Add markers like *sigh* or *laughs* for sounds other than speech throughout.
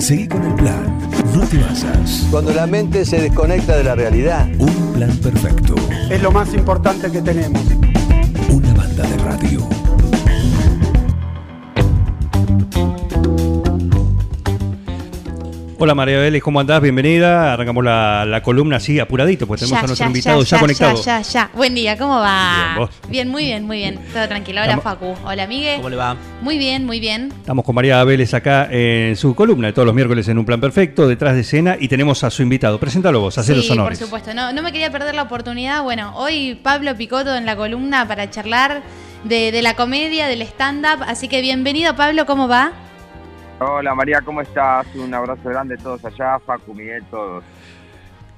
Seguí con el plan. No te basas. Cuando la mente se desconecta de la realidad. Un plan perfecto. Es lo más importante que tenemos. Hola María Vélez, ¿cómo andás? Bienvenida. Arrancamos la, la columna así, apuradito, pues tenemos a nuestro invitado ya, conectado. Ya, ya, ya. Buen día, ¿cómo va? Bien, ¿vos? Bien, muy bien, muy bien. Todo tranquilo. Hola, Estamos- Facu. Hola, Miguel. ¿Cómo le va? Muy bien, muy bien. Estamos con María Vélez acá en su columna de todos los miércoles en Un Plan Perfecto, detrás de escena, y tenemos a su invitado. Preséntalo vos, hacé los sí, honores. por supuesto. No, no me quería perder la oportunidad. Bueno, hoy Pablo Picoto en la columna para charlar de, de la comedia, del stand-up. Así que bienvenido, Pablo. ¿Cómo va? Hola María, ¿cómo estás? Un abrazo grande a todos allá, Facu, Miguel, todos.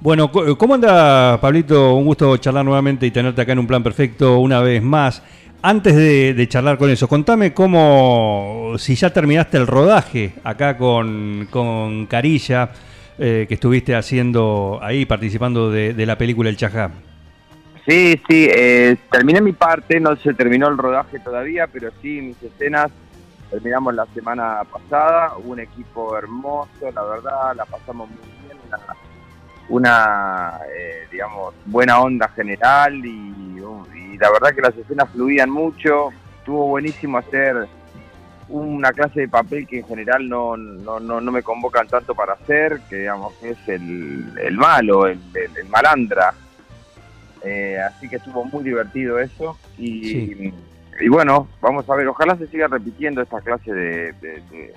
Bueno, ¿cómo anda, Pablito? Un gusto charlar nuevamente y tenerte acá en Un Plan Perfecto una vez más. Antes de, de charlar con eso, contame cómo, si ya terminaste el rodaje acá con, con Carilla, eh, que estuviste haciendo ahí, participando de, de la película El Chajá. Sí, sí, eh, terminé mi parte, no se terminó el rodaje todavía, pero sí, mis escenas terminamos la semana pasada, un equipo hermoso, la verdad, la pasamos muy bien, una, eh, digamos, buena onda general y, la verdad que las escenas fluían mucho, estuvo buenísimo hacer una clase de papel que en general no, no, no, no me convocan tanto para hacer, que digamos que es el, el malo, el, malandra. Eh, así que estuvo muy divertido eso. Y. y bueno, vamos a ver, ojalá se siga repitiendo esta clase de, de- de-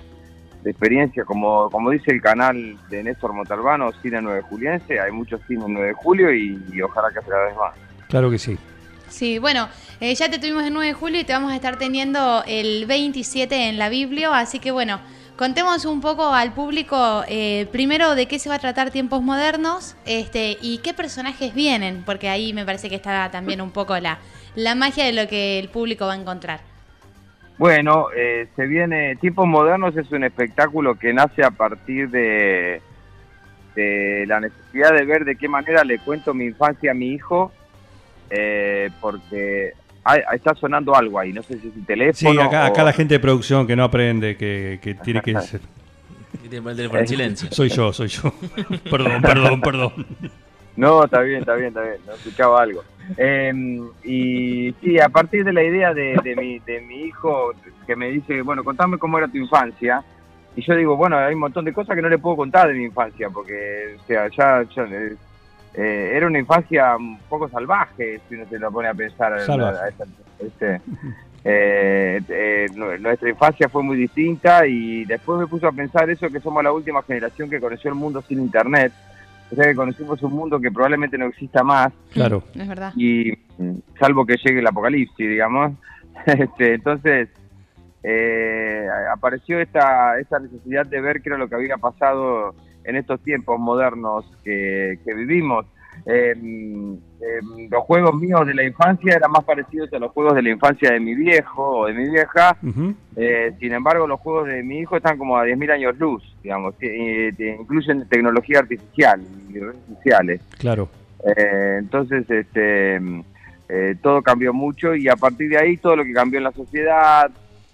de experiencia. Como, como dice el canal de Néstor Montalbano, Cine 9 Juliense, hay muchos cines 9 de julio y, y ojalá que sea cada vez más. Claro que sí. Sí, bueno, eh, ya te tuvimos el 9 de julio y te vamos a estar teniendo el 27 en la Biblia, así que bueno, contemos un poco al público eh, primero de qué se va a tratar Tiempos Modernos este, y qué personajes vienen, porque ahí me parece que está también un poco la, la magia de lo que el público va a encontrar. Bueno, eh, se viene Tiempos Modernos es un espectáculo que nace a partir de, de la necesidad de ver de qué manera le cuento mi infancia a mi hijo, eh, porque hay- está sonando algo ahí, no sé si es el Sí, teléfono. acá, o- acá la gente de producción que no aprende, que, que tiene que *laughs* ser. Y tiene que poner el teléfono en silencio. Soy yo, soy yo. *laughs* perdón, perdón, perdón. No, está bien, está bien, está bien, no escuchaba algo. Eh, y sí, a partir de la idea de, de mi, de mi hijo que me dice, bueno, contame cómo era tu infancia, y yo digo, bueno, hay un montón de cosas que no le puedo contar de mi infancia, porque, o sea, ya, ya, eh, eh, era una infancia un poco salvaje, si uno se lo pone a pensar. A esa- este, eh, eh, nu- nuestra infancia fue muy distinta y después me puso a pensar eso que somos la última generación que conoció el mundo sin internet. O sea que conocimos un mundo que probablemente no exista más Claro. Es verdad. y mm, salvo que llegue el apocalipsis, digamos. *laughs* Este, entonces eh, apareció esta, esta necesidad de ver qué era lo que había pasado en estos tiempos modernos que, que vivimos. Eh, eh, los juegos míos de la infancia eran más parecidos a los juegos de la infancia de mi viejo o de mi vieja. Eh, sin embargo, los juegos de mi hijo están como a 10.000 años luz, digamos, que, eh, incluyen tecnología artificial y redes sociales. Claro. Eh, entonces, este, todo cambió mucho y a partir de ahí todo lo que cambió en la sociedad,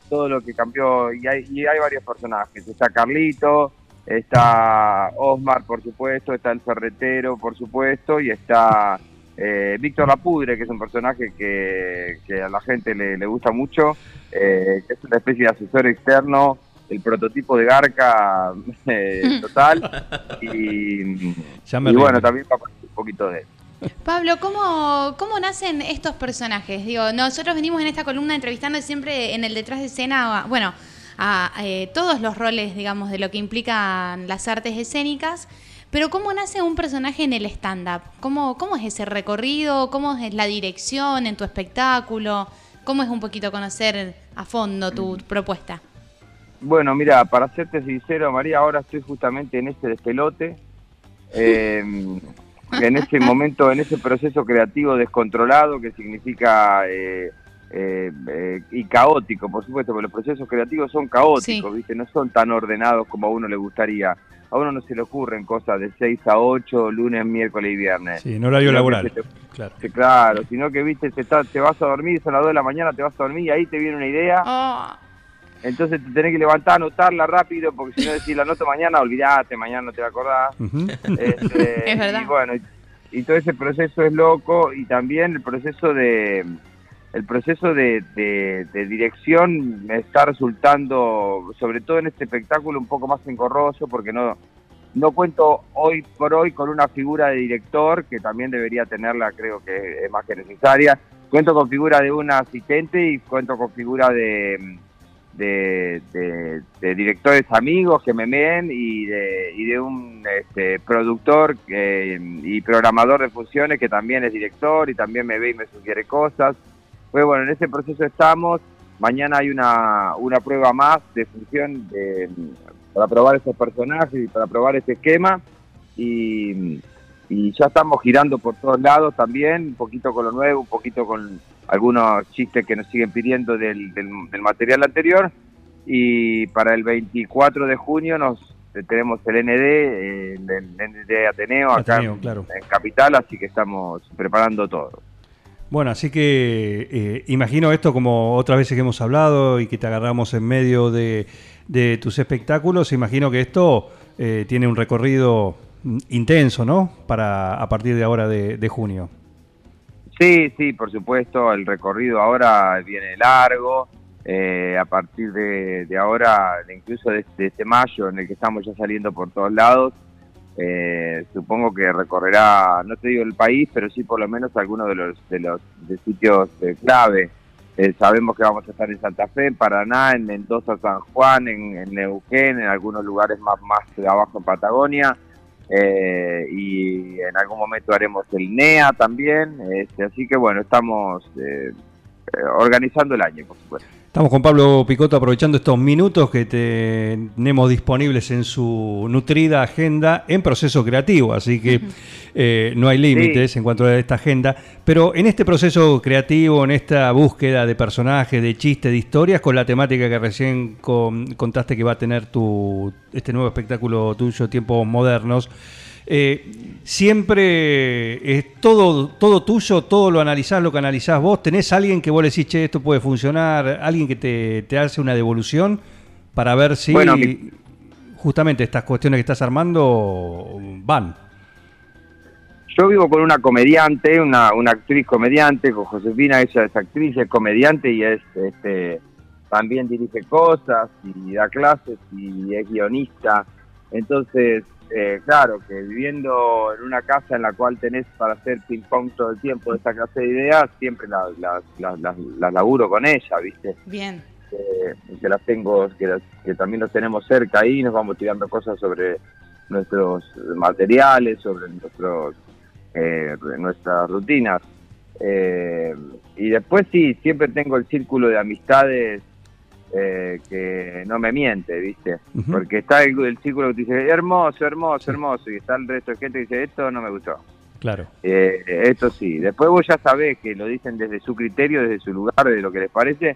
todo lo que cambió, y hay, y hay varios personajes. Está Carlito, está Osmar, por supuesto, está el ferretero, por supuesto, y está eh, Víctor Lapudre, que es un personaje que, que a la gente le, le gusta mucho, eh, que es una especie de asesor externo, el prototipo de Garca *laughs* eh, total, y, Ya me y bueno, también va a un poquito de él. Pablo, ¿cómo, ¿cómo nacen estos personajes? Digo, nosotros venimos en esta columna entrevistando siempre en el detrás de escena, bueno, a eh, todos los roles, digamos, de lo que implican las artes escénicas, pero ¿cómo nace un personaje en el stand-up? ¿Cómo, ¿Cómo es ese recorrido? ¿Cómo es la dirección en tu espectáculo? ¿Cómo es un poquito conocer a fondo tu propuesta? Bueno, mira, para serte sincero, María, ahora estoy justamente en ese despelote, eh, en ese momento, en ese proceso creativo descontrolado que significa eh, eh, eh, y caótico, por supuesto, porque los procesos creativos son caóticos, Sí. ¿viste? No son tan ordenados como a uno le gustaría. A uno no se le ocurren cosas de 6 a 8, lunes, miércoles y viernes. Sí, en horario Sino laboral. te- Claro. Claro, sino que viste, te, está- te vas a dormir, son las 2 de la mañana, te vas a dormir y ahí te viene una idea Oh, Entonces te tenés que levantar, anotarla rápido, porque si no decís la anoto mañana, olvidate, mañana no te va a acordar. Ujú. Este, *laughs* Es verdad. Y bueno, y, y todo ese proceso es loco y también el proceso de el proceso de, de- dirección me está resultando, sobre todo en este espectáculo, un poco más engorroso porque no no cuento hoy por hoy con una figura de director que también debería tenerla, creo que es más que necesaria. Cuento con figura de un asistente y cuento con figura de de, de- directores amigos que me ven y de, y de un este, productor y programador de funciones que también es director y también me ve y me sugiere cosas. Pues bueno, en ese proceso estamos. Mañana hay una, una prueba más de función de- para probar esos personajes y para probar este esquema. Y, y ya estamos girando por todos lados también, un poquito con lo nuevo, un poquito con algunos chistes que nos siguen pidiendo del, del, del material anterior. Y para el 24 de junio nos eh, tenemos el ND, el, el ND Ateneo acá Ateneo, en, claro. en Capital, así que estamos preparando todo. Bueno, así que eh, imagino esto como otras veces que hemos hablado y que te agarramos en medio de, de tus espectáculos, imagino que esto eh, tiene un recorrido mm, intenso, ¿no? Para a partir de ahora de, junio. Sí, sí, por supuesto, el recorrido ahora viene largo. eh, a partir de, de ahora, incluso de, de este mayo en el que estamos ya saliendo por todos lados, eh, supongo que recorrerá, no te digo el país, pero sí por lo menos algunos de los, de los de sitios eh, clave. Eh, sabemos que vamos a estar en Santa Fe, en Paraná, en Mendoza, San Juan, en, en Neuquén, en algunos lugares más, más abajo en Patagonia. eh, y en algún momento haremos el NEA también. este, así que bueno, estamos eh, organizando el año, por supuesto. Estamos con Pablo Picotto aprovechando estos minutos que tenemos disponibles en su nutrida agenda en proceso creativo, así que eh, no hay límites en cuanto a esta agenda, pero en este proceso creativo, en esta búsqueda de personajes, de chistes, de historias, con la temática que recién con- contaste que va a tener tu, este nuevo espectáculo tuyo, Tiempos Modernos, eh, siempre es todo, todo tuyo, todo lo analizás, lo que analizás vos. ¿Tenés alguien que vos le decís, che, esto puede funcionar? ¿Alguien que te, te hace una devolución para ver si Bueno, mi- justamente estas cuestiones que estás armando van? Yo vivo con una comediante, una, una actriz comediante, con Josefina, ella es actriz, es comediante y es este también dirige cosas y da clases y es guionista. Entonces, eh, claro, que viviendo en una casa en la cual tenés para hacer ping-pong todo el tiempo de esta clase de ideas, siempre las, las, las, las- las laburo con ella, ¿viste? Bien. eh, que las tengo, que, las- que también los tenemos cerca ahí, nos vamos tirando cosas sobre nuestros materiales, sobre nuestros eh, nuestras rutinas. Eh, y después sí, siempre tengo el círculo de amistades eh, que no me miente, ¿viste? Porque está el, el círculo que te dice, hermoso, hermoso, hermoso, y está el resto de gente que dice, esto no me gustó. Claro. Eh, esto sí. Después vos ya sabés que lo dicen desde su criterio, desde su lugar, de lo que les parece,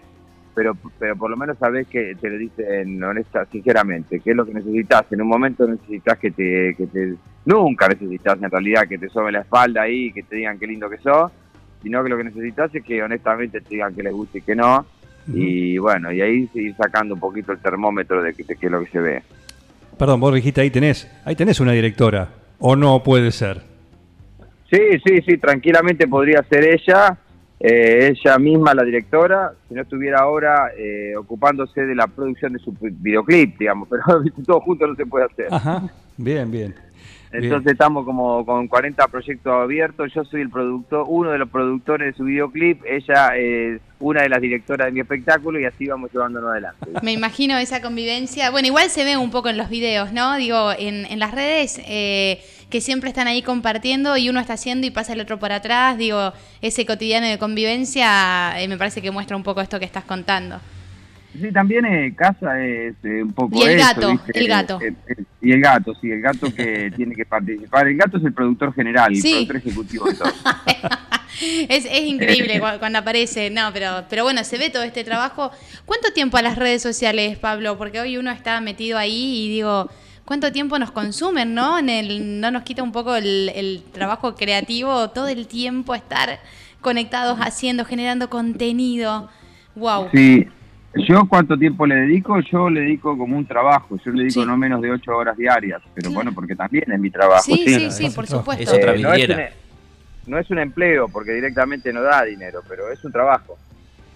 pero, pero por lo menos sabés que te lo dicen honesta, sinceramente, qué es lo que necesitas. En un momento necesitas que te, que te... Nunca necesitas en realidad que te sobe la espalda ahí que te digan qué lindo que sos, sino que lo que necesitas es que honestamente te digan que les gusta y que no. Y bueno, y ahí ir sacando un poquito el termómetro de qué es lo que se ve. Perdón, vos dijiste, ahí tenés, ahí tenés una directora. ¿O no puede ser? Sí, sí, sí, tranquilamente podría ser ella, eh, ella misma la directora, si no estuviera ahora eh, ocupándose de la producción de su videoclip, digamos, *laughs* pero todo junto no se puede hacer. Ajá. Bien, bien. Entonces estamos como con 40 proyectos abiertos, yo soy el productor, uno de los productores de su videoclip, ella es una de las directoras de mi espectáculo y así vamos llevándonos adelante. *laughs* Me imagino esa convivencia. Bueno, igual se ve un poco en los videos, ¿no? Digo, en, en las redes eh, que siempre están ahí compartiendo y uno está haciendo y pasa el otro por atrás. Digo, ese cotidiano de convivencia eh, me parece que muestra un poco esto que estás contando. Sí, también eh, casa es eh, un poco Y el eso, gato, ¿viste? el gato. Eh, eh, y el gato, sí, el gato que *laughs* tiene que participar. El gato es el productor general, Sí. el productor ejecutivo de todo. *laughs* Es, es increíble cu- cuando aparece, no, pero, pero bueno, se ve todo este trabajo. ¿Cuánto tiempo a las redes sociales, Pablo? Porque hoy uno está metido ahí y digo, ¿cuánto tiempo nos consumen, no? En el, no nos quita un poco el, el trabajo creativo, todo el tiempo estar conectados, haciendo, generando contenido. Wow. Sí, Yo cuánto tiempo le dedico, yo le dedico como un trabajo, yo le dedico Sí. no menos de ocho horas diarias, pero Claro. bueno, porque también es mi trabajo. Sí, sí, sí. sí, por supuesto. Es otra Eh, no, es vidriera. un, no es un empleo, porque directamente no da dinero, pero es un trabajo.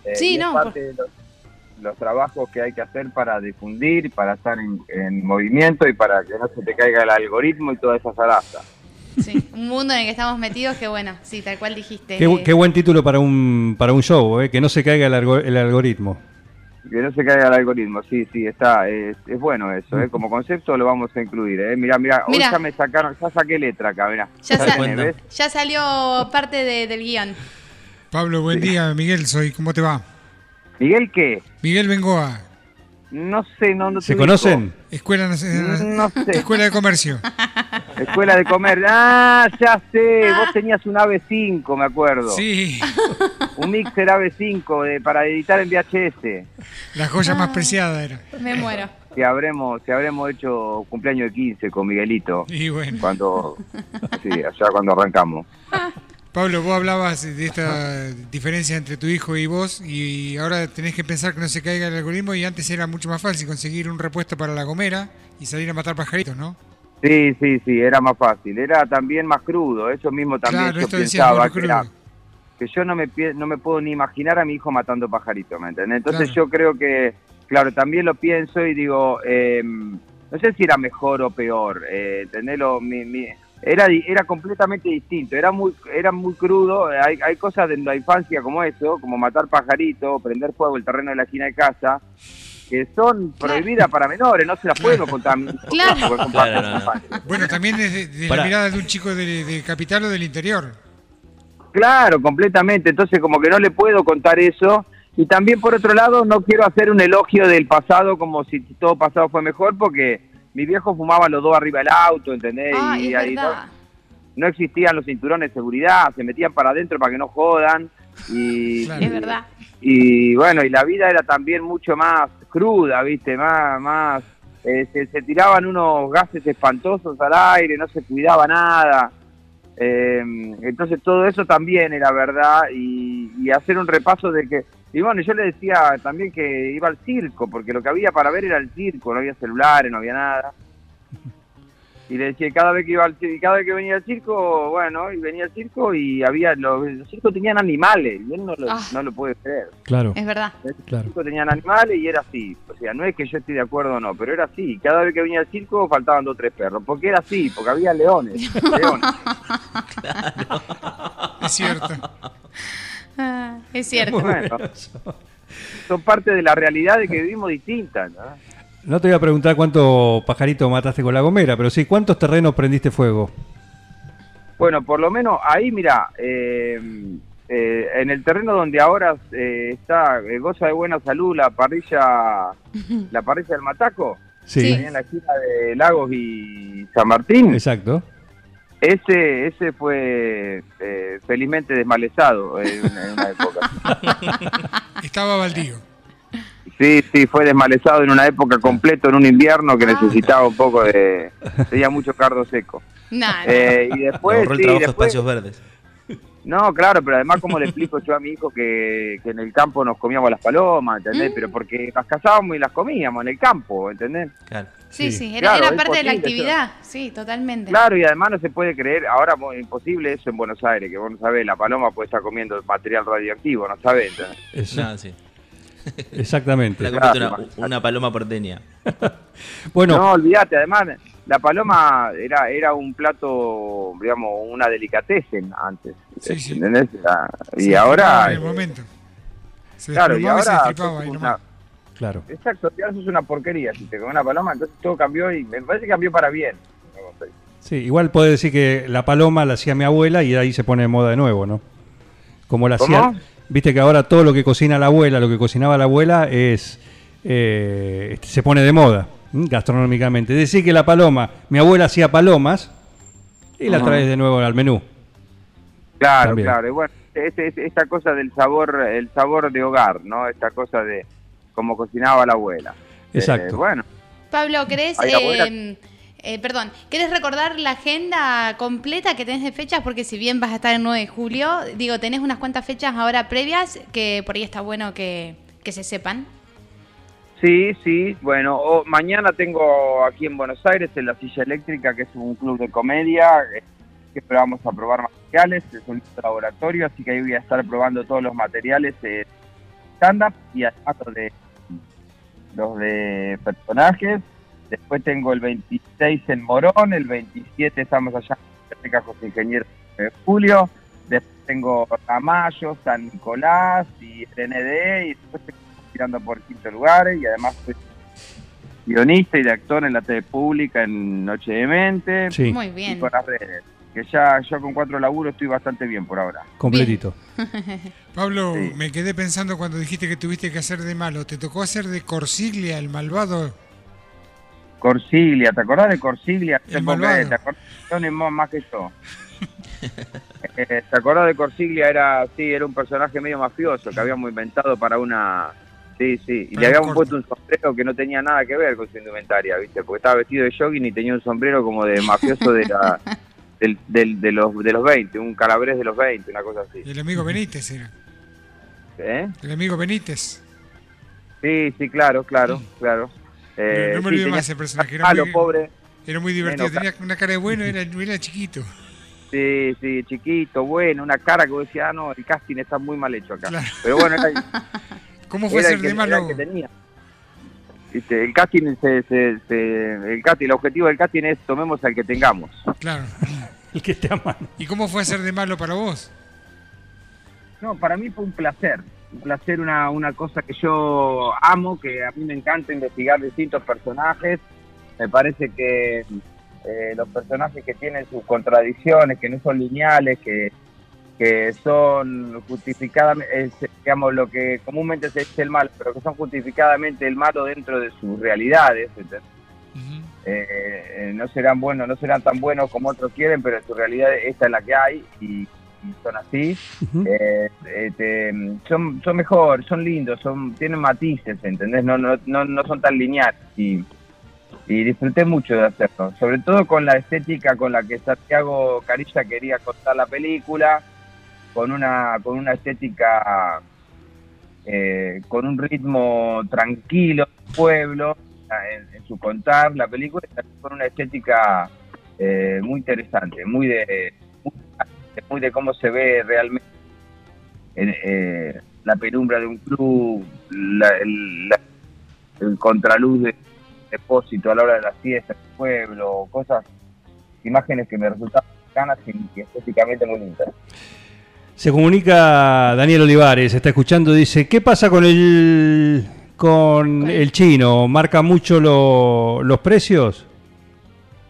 Eh, Sí, no, parte de los, los trabajos que hay que hacer para difundir, para estar en, en movimiento y para que no se te caiga el algoritmo y toda esa zaraza. Sí, un mundo en el que estamos metidos que bueno, sí, tal cual dijiste. Qué, bu- qué buen título para un, para un show, ¿eh? que no se caiga el, algo- el algoritmo. Que no se caiga el algoritmo, sí, sí, está, es, es bueno eso, ¿eh? como concepto lo vamos a incluir. ¿eh? Mirá, mirá, hoy Mirá. ya me sacaron, ya saqué letra acá, mirá. Ya, ¿Te sa-? ¿Ves? ya salió parte de- del guion. Pablo, buen día. Miguel, soy. ¿Cómo te va? Miguel, ¿qué? Miguel Bengoa, No sé, no, no te ¿Se conocen? Escuela, Nacional- No sé. Escuela de Comercio. *laughs* Escuela de comer. Ah, ya sé, vos tenías un AV5, me acuerdo. Sí, Un mixer AV5 de, para editar en VHS. la joya más preciada era. Me muero. Que habremos, que habremos hecho cumpleaños de 15 con Miguelito. Y bueno, Cuando, sí, allá cuando arrancamos. Pablo, vos hablabas de esta diferencia entre tu hijo y vos y ahora tenés que pensar que no se caiga el algoritmo y antes era mucho más fácil conseguir un repuesto para la gomera y salir a matar pajaritos, ¿no? Sí, sí, sí, era más fácil. Era también más crudo. Eso mismo también claro, yo pensaba que, era- que yo no me no me puedo ni imaginar a mi hijo matando pajaritos, ¿me entendés? Entonces Claro. yo creo que, claro, también lo pienso y digo, eh, no sé si era mejor o peor, eh, ¿entendés? Lo- mi- mi- era, era completamente distinto, era muy, era muy crudo. Hay, hay cosas de la infancia como eso, como matar pajaritos, prender fuego el terreno de la esquina de casa, que son prohibidas para menores, no se las podemos contar *laughs* Claro. no, no. Bueno, también desde, desde la mirada de un chico de, de capital o del interior. Claro, completamente. Entonces, como que no le puedo contar eso. Y también, por otro lado, no quiero hacer un elogio del pasado como si todo pasado fue mejor, porque mi viejo fumaba los dos arriba del auto, ¿entendés? Ah, y es ahí no, existían los cinturones de seguridad, se metían para adentro para que no jodan. Y, Claro. Es verdad. y bueno, y la vida era también mucho más cruda, ¿viste? Más, más, eh, se, se tiraban unos gases espantosos al aire, no se cuidaba nada. Eh, entonces todo eso también era verdad y, y hacer un repaso de que, y bueno, yo le decía también que iba al circo, porque lo que había para ver era el circo, no había celulares, no había nada. Y le decía, cada vez que iba al circo, cada vez que venía al circo, bueno, y venía al circo y había, los, los circos tenían animales, y él no lo, Ah. no lo puede creer. Claro, Es verdad. Los claro. circos tenían animales y era así. O sea, no es que yo esté de acuerdo o no, pero era así. Cada vez que venía al circo faltaban dos o tres perros. Porque era así, porque había leones. *laughs* leones. Es cierto. Ah, es cierto. Bueno, son parte de la realidad de que vivimos distintas. ¿no? No te voy a preguntar cuántos pajaritos mataste con la gomera, pero sí, ¿cuántos terrenos prendiste fuego? Bueno, por lo menos ahí, mira, eh, eh, en el terreno donde ahora eh, está, eh, goza de buena salud la parrilla, *laughs* la parrilla del Mataco, Sí, ahí en la esquina de Lagos y San Martín. exacto. Ese, ese fue eh, felizmente desmalezado en, en una época. *laughs* Estaba baldío. Sí, sí, fue desmalezado en una época completo, en un invierno que necesitaba un poco de... Tenía mucho cardo seco. Eh, y Le después, sí, después... espacios verdes. No, claro, pero además como le explico yo a mi hijo que, que en el campo nos comíamos las palomas, ¿entendés? Mm. Pero porque las cazábamos y las comíamos en el campo, ¿entendés? Claro. sí, sí. sí, era, Claro, era parte de la actividad. Sí, totalmente. Claro, y además no se puede creer, ahora imposible eso en Buenos Aires, que vos no sabés, la paloma puede estar comiendo material radioactivo, no sabés, ¿entendés? Eso, No, sí. *laughs* exactamente. La una, una paloma porteña. *laughs* Bueno, No, olvídate, además la paloma era era un plato, digamos, una delicatessen antes, Sí, sí. ¿entendés? Ah, Y ahora... En el momento. Se Claro, y se ahora... ahí una- claro. Exacto, y ahora sos una porquería, si te comes una paloma, entonces todo cambió y me parece que cambió para bien. Sí, igual puede decir que la paloma la hacía mi abuela y ahí se pone de moda de nuevo, ¿no? Como la ¿Cómo? hacía. Viste que ahora todo lo que cocina la abuela, lo que cocinaba la abuela es. eh, se pone de moda gastronómicamente. Decir que la paloma, mi abuela hacía palomas y la Ajá. traes de nuevo al menú. Claro, También. claro, y bueno, es- es- esta cosa del sabor, el sabor de hogar, ¿no? Esta cosa de cómo cocinaba la abuela. Exacto. Eh, bueno, Pablo, ¿querés, Ay, abuela. Eh, perdón, ¿querés recordar la agenda completa que tenés de fechas? Porque si bien vas a estar el 9 de julio, digo, tenés unas cuantas fechas ahora previas que por ahí está bueno que, que se sepan. Sí, sí, bueno, o- mañana tengo aquí en Buenos Aires en la Silla Eléctrica, que es un club de comedia, eh, que vamos a probar materiales, es un laboratorio, así que ahí voy a estar probando todos los materiales de stand-up y además los de, los de personajes. Después tengo el 26 en Morón, el 27 estamos allá en Cajos Ingenieros de Julio, después tengo Ramallo, San Nicolás y el ND, y después tengo tirando por quinto lugar y además soy guionista y de actor en la TV pública en Noche de Mente Sí, Muy y bien. con las redes. Que ya yo con cuatro laburos estoy bastante bien por ahora. completito. *laughs* Pablo, Sí. me quedé pensando cuando dijiste que tuviste que hacer de malo. ¿Te tocó hacer de Corsiglia, el malvado? Corsiglia, ¿te acordás de Corsiglia? ¿Te acordás de Tony Moss más que yo? *laughs* Eh, ¿Te acordás de Corsiglia? Era, sí, era un personaje medio mafioso que habíamos inventado para una... Sí, sí, y le habíamos puesto un sombrero que no tenía nada que ver con su indumentaria, ¿viste? Porque estaba vestido de jogging y tenía un sombrero como de mafioso de la... *laughs* Del, del- de, los, de los 20, un calabrés de los 20, una cosa así. El amigo Benítez era. ¿Eh? El amigo Benítez. Sí, sí, claro, claro, claro. Eh, no me olvido más ese personaje. Era malo, muy, pobre. era muy divertido. Menos Tenía una cara de bueno, era, era chiquito. Sí, sí, chiquito, bueno, una cara que vos decías, ah, no, el casting está muy mal hecho acá. Claro. Pero bueno, era, *laughs* ¿Cómo fue era ser el que, de el malo? que tenía. Viste, el casting, se, se- se- el casting, el objetivo del casting es tomemos al que tengamos. Claro. *laughs* El que esté a mano. ¿Y cómo fue ser de malo para vos? No, para mí fue un placer, un placer, una, una cosa que yo amo, que a mí me encanta investigar distintos personajes. Me parece que eh, los personajes que tienen sus contradicciones, que no son lineales, que, que son justificadamente, digamos, lo que comúnmente se dice el mal, pero que son justificadamente el malo dentro de sus realidades. ¿entendés? Eh, eh, no serán buenos, no serán tan buenos como otros quieren, pero en su realidad esta es la que hay y son así. Eh, eh, te- son, son mejor, son lindos, son, tienen matices, ¿entendés? No, no, no, no son tan lineales y, y disfruté mucho de hacerlo, sobre todo con la estética con la que Santiago Carilla quería contar la película, con una, con una estética, eh, con un ritmo tranquilo, pueblo, en, en su contar la película, y también con una estética eh, muy interesante, muy de, muy, muy de cómo se ve realmente eh, eh, la penumbra de un club, la- el, la- el contraluz de depósito a la hora de la fiesta, el pueblo, cosas, imágenes que me resultaban ganas y estéticamente muy lindas. Se comunica Daniel Olivares, está escuchando, dice, ¿qué pasa con el con el chino? ¿Marca mucho lo- los precios?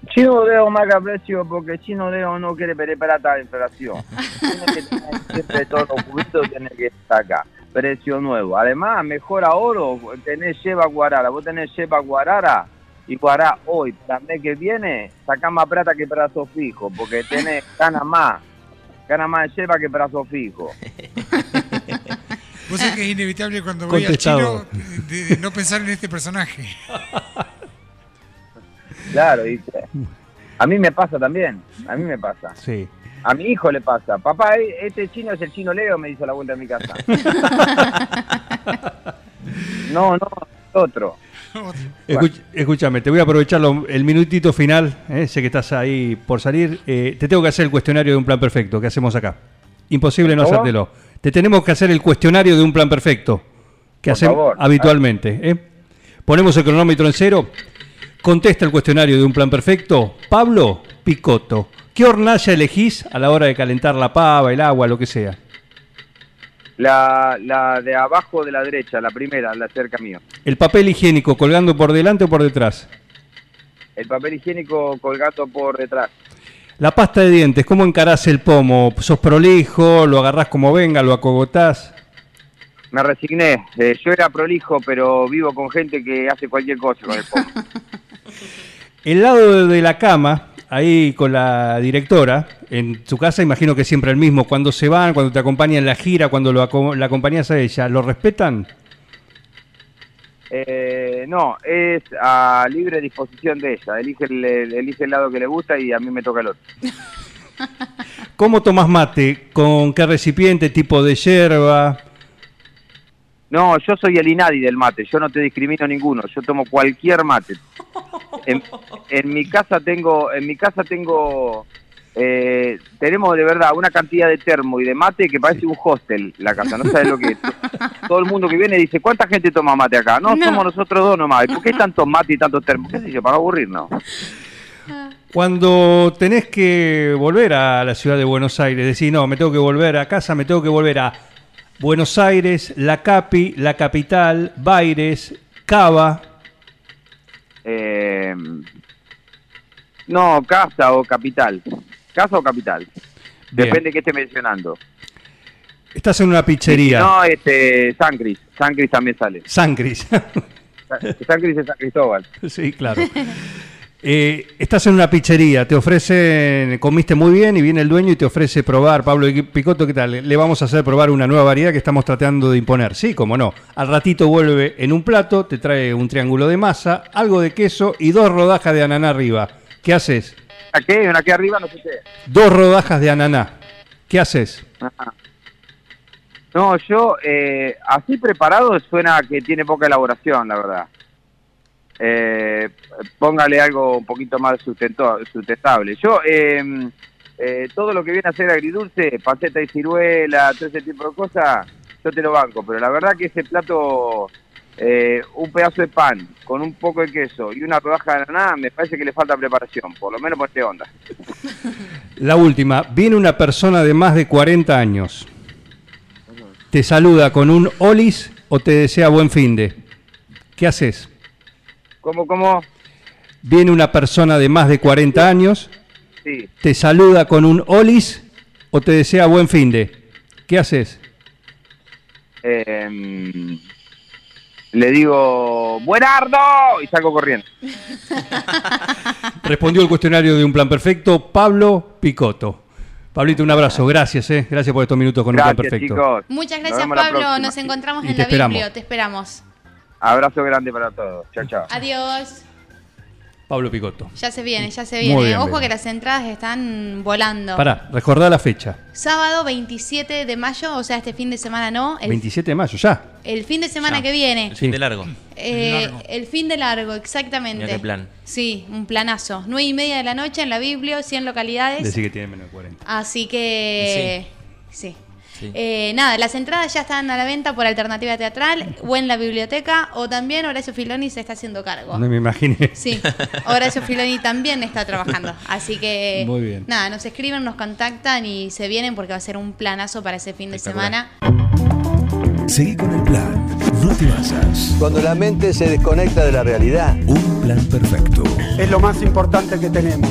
Chino Leo marca precio porque Chino Leo no quiere preparar la inflación. Tiene que tener siempre todos los juguetes tiene que estar acá. Precio nuevo. Además, mejor oro, tenés lleva guarara. Vos tenés lleva guarara y guará hoy, para el mes que viene, sacás más plata que plazo fijo, porque tenés, gana más. Gana más de lleva que plazo fijo. Vos sabés que es inevitable cuando voy al chino de, de no pensar en este personaje. *laughs* Claro, ¿viste? A mí me pasa también, a mí me pasa. Sí. A mi hijo le pasa. Papá, e- este chino es el chino Leo, me dice a la vuelta de mi casa. *laughs* No, no, otro. Escuch- escúchame, te voy a aprovechar lo- el minutito final, eh, sé que estás ahí por salir. eh, te tengo que hacer el cuestionario de un plan perfecto que hacemos acá. Imposible no hacértelo. Te tenemos que hacer el cuestionario de un plan perfecto que Por hacemos favor. habitualmente. eh. Ponemos el cronómetro en cero. Contesta el cuestionario de un plan perfecto. Pablo Picotto. ¿Qué hornalla elegís a la hora de calentar la pava, el agua, lo que sea? La, la de abajo de la derecha, la primera, la cerca mío. ¿El papel higiénico colgando por delante o por detrás? El papel higiénico colgado por detrás. La pasta de dientes, ¿cómo encarás el pomo? ¿Sos prolijo? ¿Lo agarrás como venga? ¿Lo acogotás? Me resigné. Eh, yo era prolijo, pero vivo con gente que hace cualquier cosa con el pomo. *laughs* El lado de la cama, ahí con la directora, en su casa imagino que siempre el mismo. Cuando se van, cuando te acompañan en la gira, cuando lo aco- la acompañas a ella, ¿lo respetan? Eh, no, es a libre disposición de ella. Elige el, elige el lado que le gusta y a mí me toca el otro. *laughs* ¿Cómo tomás mate? ¿Con qué recipiente? ¿Tipo de yerba? No, yo soy el Inadi del mate, yo no te discrimino ninguno, yo tomo cualquier mate. En, en mi casa tengo, en mi casa tengo, eh, tenemos de verdad una cantidad de termo y de mate que parece un hostel la casa, no sabes lo que es. Todo el mundo que viene dice, ¿cuánta gente toma mate acá? No, No. somos nosotros dos nomás. ¿Y ¿Por qué tantos mate y tantos termos? ¿Qué sé yo? Para no aburrirnos. Cuando tenés que volver a la ciudad de Buenos Aires, decís, no, me tengo que volver a casa, me tengo que volver a Buenos Aires, La Capi, La Capital, Baires, Cava. Eh, no, casa o capital. Casa o capital. Bien. Depende de qué esté mencionando. Estás en una pizzería. No, este, San Cris. San Cris también sale. San Cris. San Cris es San Cristóbal. *laughs* sí, claro. *laughs* Eh, estás en una pizzería, te ofrecen, comiste muy bien y viene el dueño y te ofrece probar, Pablo Picotto, ¿qué tal? Le vamos a hacer probar una nueva variedad que estamos tratando de imponer. Sí, como no. Al ratito vuelve en un plato, te trae un triángulo de masa, algo de queso y dos rodajas de ananá arriba. ¿Qué haces? ¿A qué? ¿Una aquí arriba? No sé qué. Dos rodajas de ananá. ¿Qué haces? Ajá. No, yo, eh, así preparado suena que tiene poca elaboración, la verdad. Eh, póngale algo un poquito más sustentable. Yo, eh, eh, todo lo que viene a ser agridulce, paceta y ciruela, todo ese tipo de cosas, yo te lo banco. Pero la verdad que ese plato, eh, un pedazo de pan con un poco de queso y una rodaja de ananá, me parece que le falta preparación, por lo menos por este onda. *laughs* La última, viene una persona de más de 40 años. Te saluda con un olis o te desea buen fin de. ¿Qué haces? ¿Cómo, cómo? Viene una persona de más de 40 años, Sí. te saluda con un olis o te desea buen fin de. ¿Qué haces? Eh, le digo, ¡Buenardo! Y salgo corriendo. *laughs* Respondió el cuestionario de un plan perfecto, Pablo Picotto. Pablito, un abrazo, gracias, eh. gracias por estos minutos con un plan perfecto. chicos. Muchas gracias, Pablo. próxima. Nos encontramos Y en la esperamos. Biblio. Te esperamos. Abrazo grande para todos. Chao, chao. Adiós. Pablo Picotto. Ya se viene, ya se viene. bien, Ojo bien. que las entradas están volando. Pará, recordá la fecha. Sábado 27 de mayo, o sea, este fin de semana no. El, 27 de mayo, ya. el fin de semana Ya. que viene. El fin de largo. Eh, el fin de largo, exactamente. Mira qué plan. Sí, un planazo. Nueve y media de la noche en la Biblio, 100 localidades. Decir que tiene menos de 40. Así que. Sí. Sí. Eh, nada, las entradas ya están a la venta por Alternativa Teatral o en la biblioteca o también Horacio Filoni se está haciendo cargo. No me imaginé. Sí, Horacio Filoni también está trabajando. Así que, Muy bien. nada, nos escriben, nos contactan y se vienen porque va a ser un planazo para ese fin de semana. Seguí con el plan. No te basas. Cuando la mente se desconecta de la realidad. Un plan perfecto. Es lo más importante que tenemos.